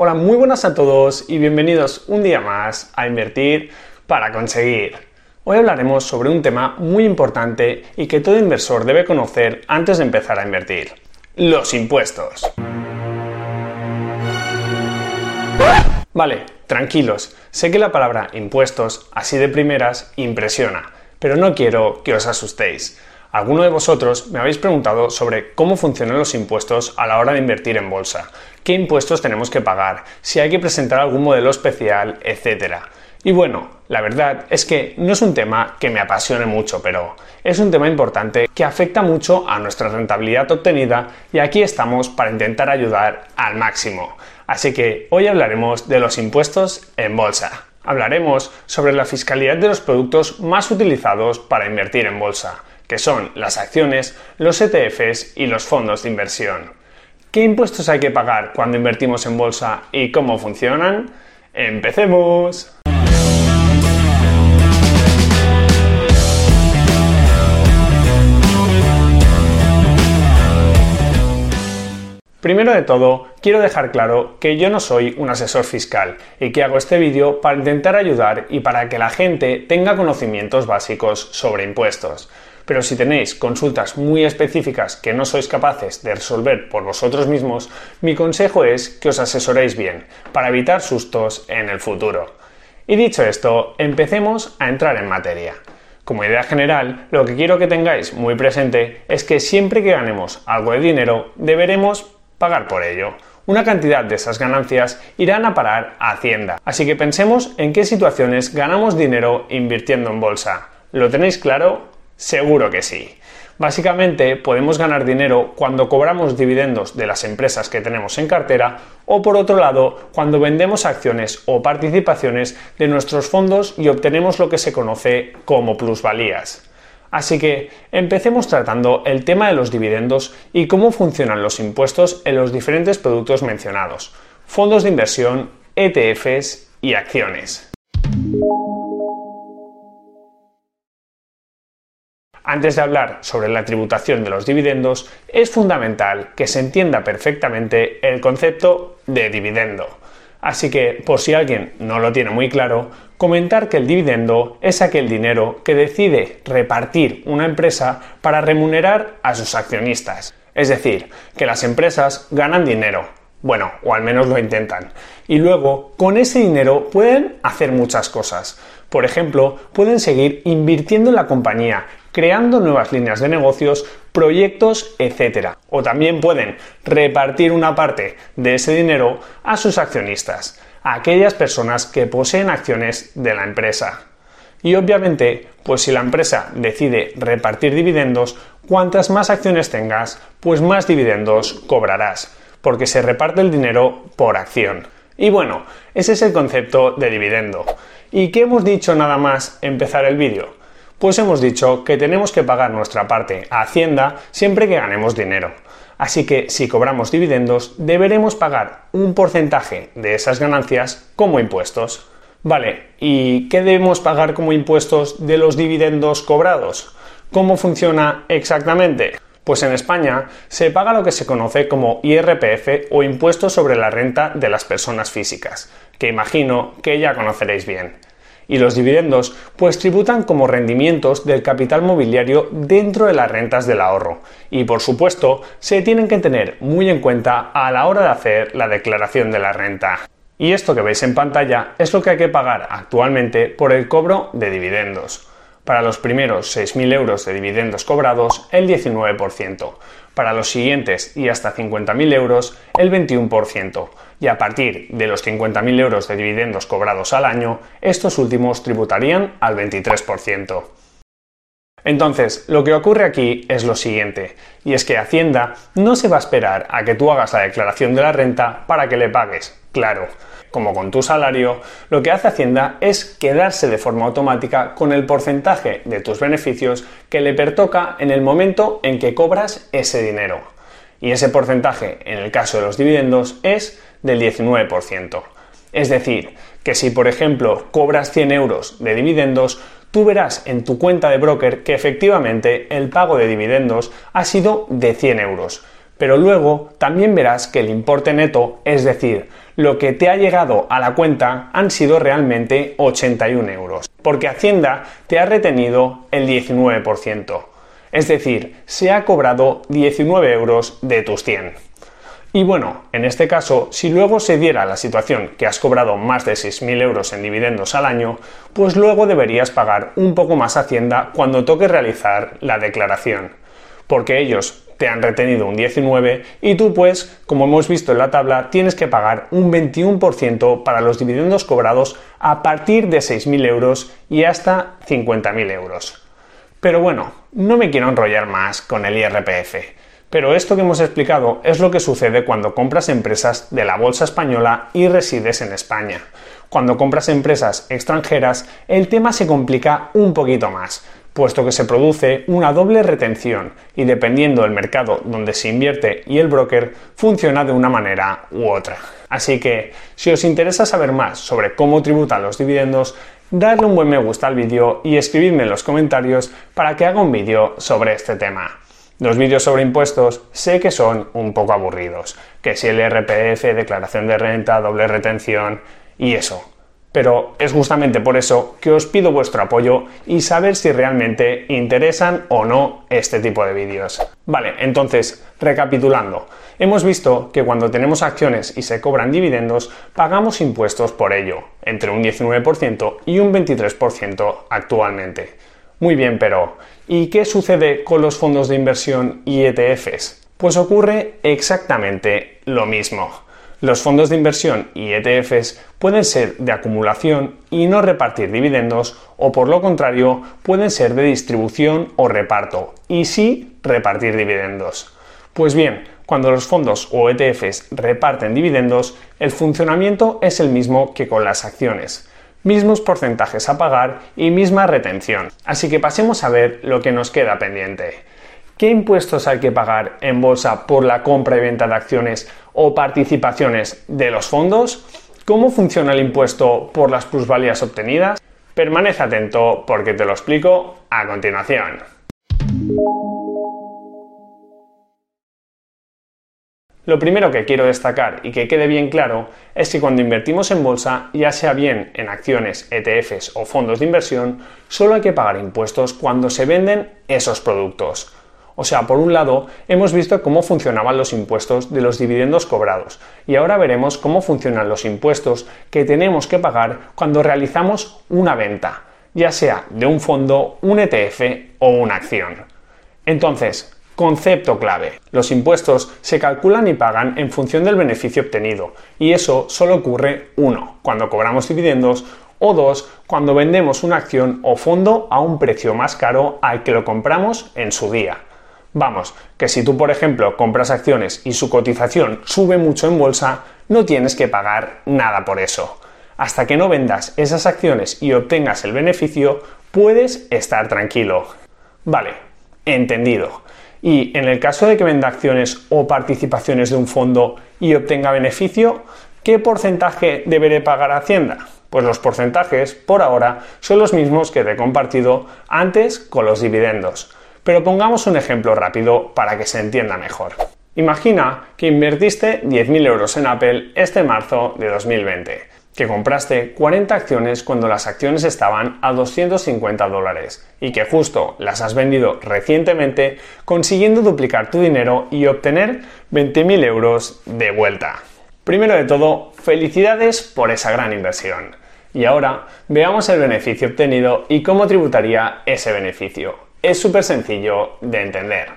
Hola, muy buenas a todos y bienvenidos un día más a Invertir para conseguir. Hoy hablaremos sobre un tema muy importante y que todo inversor debe conocer antes de empezar a invertir. Los impuestos. Vale, tranquilos, sé que la palabra impuestos, así de primeras, impresiona, pero no quiero que os asustéis. Alguno de vosotros me habéis preguntado sobre cómo funcionan los impuestos a la hora de invertir en bolsa, qué impuestos tenemos que pagar, si hay que presentar algún modelo especial, etc. Y bueno, la verdad es que no es un tema que me apasione mucho, pero es un tema importante que afecta mucho a nuestra rentabilidad obtenida y aquí estamos para intentar ayudar al máximo. Así que hoy hablaremos de los impuestos en bolsa. Hablaremos sobre la fiscalidad de los productos más utilizados para invertir en bolsa que son las acciones, los ETFs y los fondos de inversión. ¿Qué impuestos hay que pagar cuando invertimos en bolsa y cómo funcionan? ¡Empecemos! Primero de todo, quiero dejar claro que yo no soy un asesor fiscal y que hago este vídeo para intentar ayudar y para que la gente tenga conocimientos básicos sobre impuestos pero si tenéis consultas muy específicas que no sois capaces de resolver por vosotros mismos, mi consejo es que os asesoréis bien, para evitar sustos en el futuro. Y dicho esto, empecemos a entrar en materia. Como idea general, lo que quiero que tengáis muy presente es que siempre que ganemos algo de dinero, deberemos pagar por ello. Una cantidad de esas ganancias irán a parar a Hacienda. Así que pensemos en qué situaciones ganamos dinero invirtiendo en bolsa. ¿Lo tenéis claro? Seguro que sí. Básicamente podemos ganar dinero cuando cobramos dividendos de las empresas que tenemos en cartera o por otro lado cuando vendemos acciones o participaciones de nuestros fondos y obtenemos lo que se conoce como plusvalías. Así que empecemos tratando el tema de los dividendos y cómo funcionan los impuestos en los diferentes productos mencionados, fondos de inversión, ETFs y acciones. Antes de hablar sobre la tributación de los dividendos, es fundamental que se entienda perfectamente el concepto de dividendo. Así que, por si alguien no lo tiene muy claro, comentar que el dividendo es aquel dinero que decide repartir una empresa para remunerar a sus accionistas. Es decir, que las empresas ganan dinero, bueno, o al menos lo intentan. Y luego, con ese dinero pueden hacer muchas cosas. Por ejemplo, pueden seguir invirtiendo en la compañía creando nuevas líneas de negocios, proyectos, etc. O también pueden repartir una parte de ese dinero a sus accionistas, a aquellas personas que poseen acciones de la empresa. Y obviamente, pues si la empresa decide repartir dividendos, cuantas más acciones tengas, pues más dividendos cobrarás, porque se reparte el dinero por acción. Y bueno, ese es el concepto de dividendo. ¿Y qué hemos dicho nada más empezar el vídeo? Pues hemos dicho que tenemos que pagar nuestra parte a Hacienda siempre que ganemos dinero. Así que si cobramos dividendos, deberemos pagar un porcentaje de esas ganancias como impuestos. Vale, ¿y qué debemos pagar como impuestos de los dividendos cobrados? ¿Cómo funciona exactamente? Pues en España se paga lo que se conoce como IRPF o impuesto sobre la renta de las personas físicas, que imagino que ya conoceréis bien y los dividendos pues tributan como rendimientos del capital mobiliario dentro de las rentas del ahorro y por supuesto se tienen que tener muy en cuenta a la hora de hacer la declaración de la renta. Y esto que veis en pantalla es lo que hay que pagar actualmente por el cobro de dividendos. Para los primeros 6.000 euros de dividendos cobrados, el 19%. Para los siguientes y hasta 50.000 euros, el 21%. Y a partir de los 50.000 euros de dividendos cobrados al año, estos últimos tributarían al 23%. Entonces, lo que ocurre aquí es lo siguiente, y es que Hacienda no se va a esperar a que tú hagas la declaración de la renta para que le pagues, claro como con tu salario, lo que hace Hacienda es quedarse de forma automática con el porcentaje de tus beneficios que le pertoca en el momento en que cobras ese dinero. Y ese porcentaje, en el caso de los dividendos, es del 19%. Es decir, que si por ejemplo cobras 100 euros de dividendos, tú verás en tu cuenta de broker que efectivamente el pago de dividendos ha sido de 100 euros. Pero luego también verás que el importe neto, es decir, lo que te ha llegado a la cuenta han sido realmente 81 euros, porque Hacienda te ha retenido el 19%. Es decir, se ha cobrado 19 euros de tus 100. Y bueno, en este caso, si luego se diera la situación que has cobrado más de 6.000 euros en dividendos al año, pues luego deberías pagar un poco más Hacienda cuando toque realizar la declaración. Porque ellos te han retenido un 19 y tú pues, como hemos visto en la tabla, tienes que pagar un 21% para los dividendos cobrados a partir de 6.000 euros y hasta 50.000 euros. Pero bueno, no me quiero enrollar más con el IRPF. Pero esto que hemos explicado es lo que sucede cuando compras empresas de la bolsa española y resides en España. Cuando compras empresas extranjeras, el tema se complica un poquito más, puesto que se produce una doble retención y dependiendo del mercado donde se invierte y el broker, funciona de una manera u otra. Así que, si os interesa saber más sobre cómo tributan los dividendos, dadle un buen me gusta al vídeo y escribidme en los comentarios para que haga un vídeo sobre este tema. Los vídeos sobre impuestos sé que son un poco aburridos, que si el RPF, declaración de renta, doble retención y eso. Pero es justamente por eso que os pido vuestro apoyo y saber si realmente interesan o no este tipo de vídeos. Vale, entonces, recapitulando, hemos visto que cuando tenemos acciones y se cobran dividendos, pagamos impuestos por ello, entre un 19% y un 23% actualmente. Muy bien, pero ¿y qué sucede con los fondos de inversión y ETFs? Pues ocurre exactamente lo mismo. Los fondos de inversión y ETFs pueden ser de acumulación y no repartir dividendos o por lo contrario pueden ser de distribución o reparto y sí repartir dividendos. Pues bien, cuando los fondos o ETFs reparten dividendos, el funcionamiento es el mismo que con las acciones mismos porcentajes a pagar y misma retención. Así que pasemos a ver lo que nos queda pendiente. ¿Qué impuestos hay que pagar en bolsa por la compra y venta de acciones o participaciones de los fondos? ¿Cómo funciona el impuesto por las plusvalías obtenidas? Permanece atento porque te lo explico a continuación. Lo primero que quiero destacar y que quede bien claro es que cuando invertimos en bolsa, ya sea bien en acciones, ETFs o fondos de inversión, solo hay que pagar impuestos cuando se venden esos productos. O sea, por un lado, hemos visto cómo funcionaban los impuestos de los dividendos cobrados y ahora veremos cómo funcionan los impuestos que tenemos que pagar cuando realizamos una venta, ya sea de un fondo, un ETF o una acción. Entonces, Concepto clave. Los impuestos se calculan y pagan en función del beneficio obtenido, y eso solo ocurre, uno, cuando cobramos dividendos, o dos, cuando vendemos una acción o fondo a un precio más caro al que lo compramos en su día. Vamos, que si tú por ejemplo compras acciones y su cotización sube mucho en bolsa, no tienes que pagar nada por eso. Hasta que no vendas esas acciones y obtengas el beneficio, puedes estar tranquilo. Vale, entendido. Y en el caso de que venda acciones o participaciones de un fondo y obtenga beneficio, ¿qué porcentaje deberé pagar a Hacienda? Pues los porcentajes, por ahora, son los mismos que te he compartido antes con los dividendos. Pero pongamos un ejemplo rápido para que se entienda mejor. Imagina que invertiste 10.000 euros en Apple este marzo de 2020 que compraste 40 acciones cuando las acciones estaban a 250 dólares y que justo las has vendido recientemente consiguiendo duplicar tu dinero y obtener 20.000 euros de vuelta. Primero de todo, felicidades por esa gran inversión. Y ahora veamos el beneficio obtenido y cómo tributaría ese beneficio. Es súper sencillo de entender.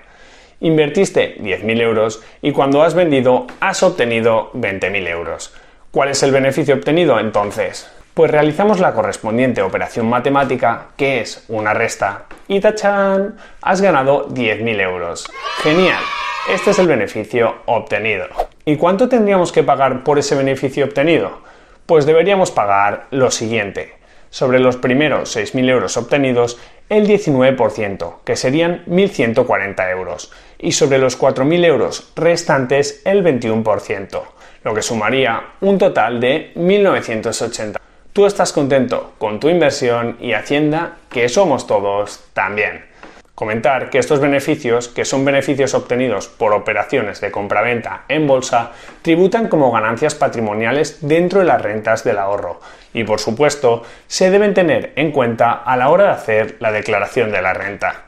Invertiste 10.000 euros y cuando has vendido has obtenido 20.000 euros. ¿Cuál es el beneficio obtenido entonces? Pues realizamos la correspondiente operación matemática, que es una resta, y tachan, has ganado 10.000 euros. Genial, este es el beneficio obtenido. ¿Y cuánto tendríamos que pagar por ese beneficio obtenido? Pues deberíamos pagar lo siguiente. Sobre los primeros 6.000 euros obtenidos, el 19%, que serían 1.140 euros, y sobre los 4.000 euros restantes, el 21% lo que sumaría un total de 1.980. Tú estás contento con tu inversión y Hacienda, que somos todos también. Comentar que estos beneficios, que son beneficios obtenidos por operaciones de compraventa en bolsa, tributan como ganancias patrimoniales dentro de las rentas del ahorro y, por supuesto, se deben tener en cuenta a la hora de hacer la declaración de la renta.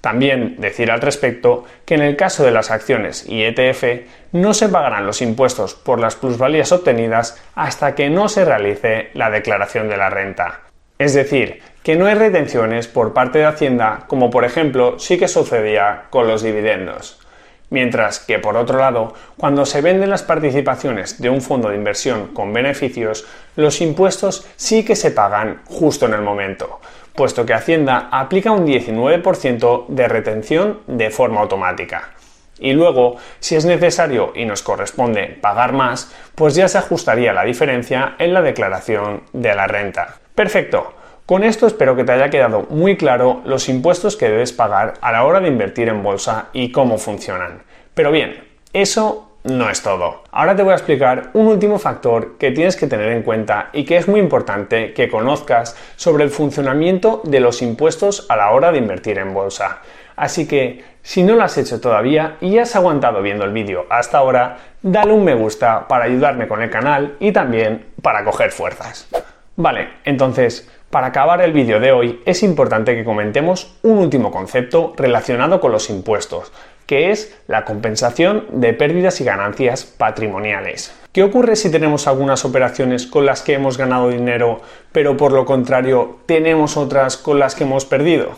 También decir al respecto que en el caso de las acciones y ETF no se pagarán los impuestos por las plusvalías obtenidas hasta que no se realice la declaración de la renta. Es decir, que no hay retenciones por parte de Hacienda como por ejemplo sí que sucedía con los dividendos. Mientras que, por otro lado, cuando se venden las participaciones de un fondo de inversión con beneficios, los impuestos sí que se pagan justo en el momento, puesto que Hacienda aplica un 19% de retención de forma automática. Y luego, si es necesario y nos corresponde pagar más, pues ya se ajustaría la diferencia en la declaración de la renta. Perfecto. Con esto espero que te haya quedado muy claro los impuestos que debes pagar a la hora de invertir en bolsa y cómo funcionan. Pero bien, eso no es todo. Ahora te voy a explicar un último factor que tienes que tener en cuenta y que es muy importante que conozcas sobre el funcionamiento de los impuestos a la hora de invertir en bolsa. Así que, si no lo has hecho todavía y has aguantado viendo el vídeo hasta ahora, dale un me gusta para ayudarme con el canal y también para coger fuerzas. Vale, entonces, para acabar el vídeo de hoy es importante que comentemos un último concepto relacionado con los impuestos, que es la compensación de pérdidas y ganancias patrimoniales. ¿Qué ocurre si tenemos algunas operaciones con las que hemos ganado dinero, pero por lo contrario tenemos otras con las que hemos perdido?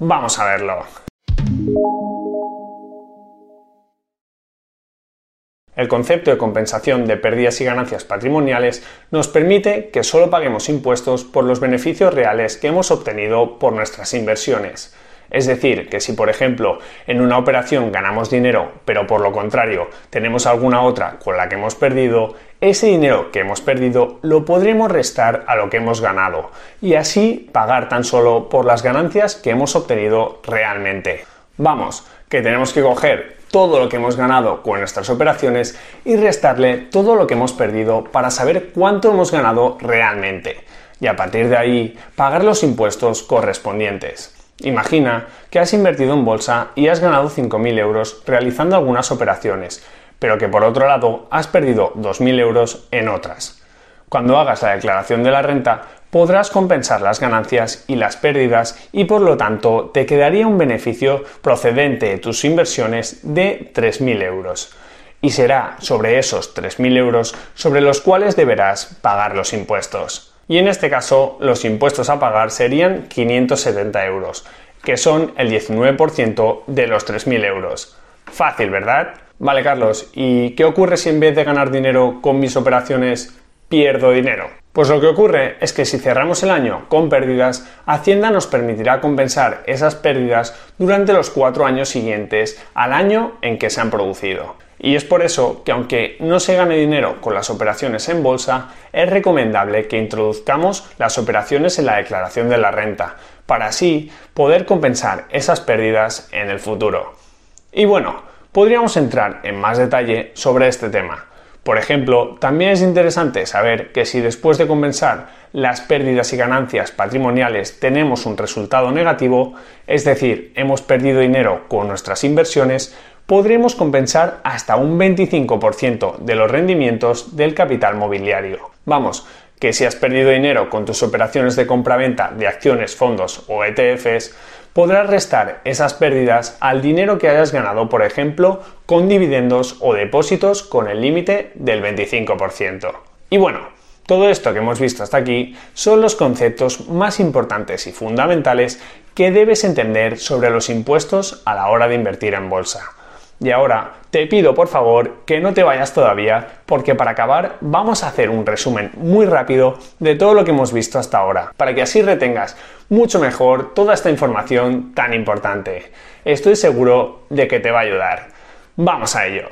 Vamos a verlo. El concepto de compensación de pérdidas y ganancias patrimoniales nos permite que solo paguemos impuestos por los beneficios reales que hemos obtenido por nuestras inversiones. Es decir, que si por ejemplo en una operación ganamos dinero, pero por lo contrario tenemos alguna otra con la que hemos perdido, ese dinero que hemos perdido lo podremos restar a lo que hemos ganado y así pagar tan solo por las ganancias que hemos obtenido realmente. Vamos, que tenemos que coger todo lo que hemos ganado con nuestras operaciones y restarle todo lo que hemos perdido para saber cuánto hemos ganado realmente y a partir de ahí pagar los impuestos correspondientes. Imagina que has invertido en bolsa y has ganado 5.000 euros realizando algunas operaciones, pero que por otro lado has perdido 2.000 euros en otras. Cuando hagas la declaración de la renta, podrás compensar las ganancias y las pérdidas y por lo tanto te quedaría un beneficio procedente de tus inversiones de 3.000 euros. Y será sobre esos 3.000 euros sobre los cuales deberás pagar los impuestos. Y en este caso los impuestos a pagar serían 570 euros, que son el 19% de los 3.000 euros. Fácil, ¿verdad? Vale, Carlos, ¿y qué ocurre si en vez de ganar dinero con mis operaciones pierdo dinero? Pues lo que ocurre es que si cerramos el año con pérdidas, Hacienda nos permitirá compensar esas pérdidas durante los cuatro años siguientes al año en que se han producido. Y es por eso que aunque no se gane dinero con las operaciones en bolsa, es recomendable que introduzcamos las operaciones en la declaración de la renta, para así poder compensar esas pérdidas en el futuro. Y bueno, podríamos entrar en más detalle sobre este tema. Por ejemplo, también es interesante saber que si después de compensar las pérdidas y ganancias patrimoniales tenemos un resultado negativo, es decir, hemos perdido dinero con nuestras inversiones, podremos compensar hasta un 25% de los rendimientos del capital mobiliario. Vamos, que si has perdido dinero con tus operaciones de compraventa de acciones, fondos o ETFs, podrás restar esas pérdidas al dinero que hayas ganado, por ejemplo, con dividendos o depósitos con el límite del 25%. Y bueno, todo esto que hemos visto hasta aquí son los conceptos más importantes y fundamentales que debes entender sobre los impuestos a la hora de invertir en bolsa. Y ahora te pido por favor que no te vayas todavía porque para acabar vamos a hacer un resumen muy rápido de todo lo que hemos visto hasta ahora, para que así retengas mucho mejor toda esta información tan importante. Estoy seguro de que te va a ayudar. Vamos a ello.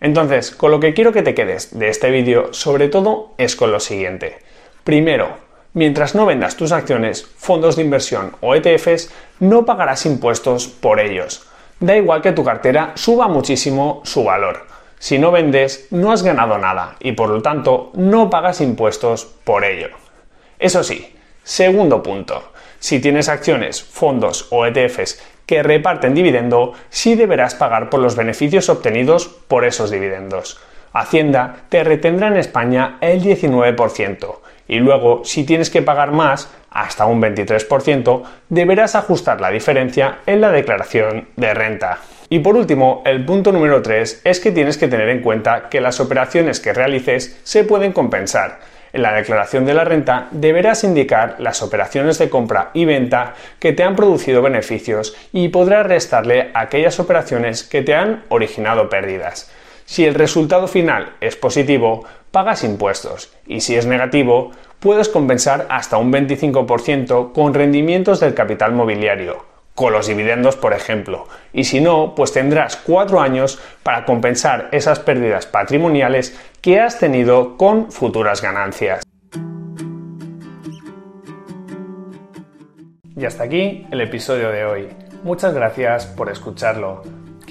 Entonces, con lo que quiero que te quedes de este vídeo sobre todo es con lo siguiente. Primero, Mientras no vendas tus acciones, fondos de inversión o ETFs, no pagarás impuestos por ellos. Da igual que tu cartera suba muchísimo su valor. Si no vendes, no has ganado nada y por lo tanto no pagas impuestos por ello. Eso sí, Segundo punto, si tienes acciones, fondos o ETFs que reparten dividendo, sí deberás pagar por los beneficios obtenidos por esos dividendos. Hacienda te retendrá en España el 19% y luego, si tienes que pagar más, hasta un 23%, deberás ajustar la diferencia en la declaración de renta. Y por último, el punto número 3 es que tienes que tener en cuenta que las operaciones que realices se pueden compensar. En la declaración de la renta deberás indicar las operaciones de compra y venta que te han producido beneficios y podrás restarle aquellas operaciones que te han originado pérdidas. Si el resultado final es positivo, pagas impuestos y si es negativo, puedes compensar hasta un 25% con rendimientos del capital mobiliario, con los dividendos por ejemplo, y si no, pues tendrás cuatro años para compensar esas pérdidas patrimoniales que has tenido con futuras ganancias. Y hasta aquí el episodio de hoy. Muchas gracias por escucharlo.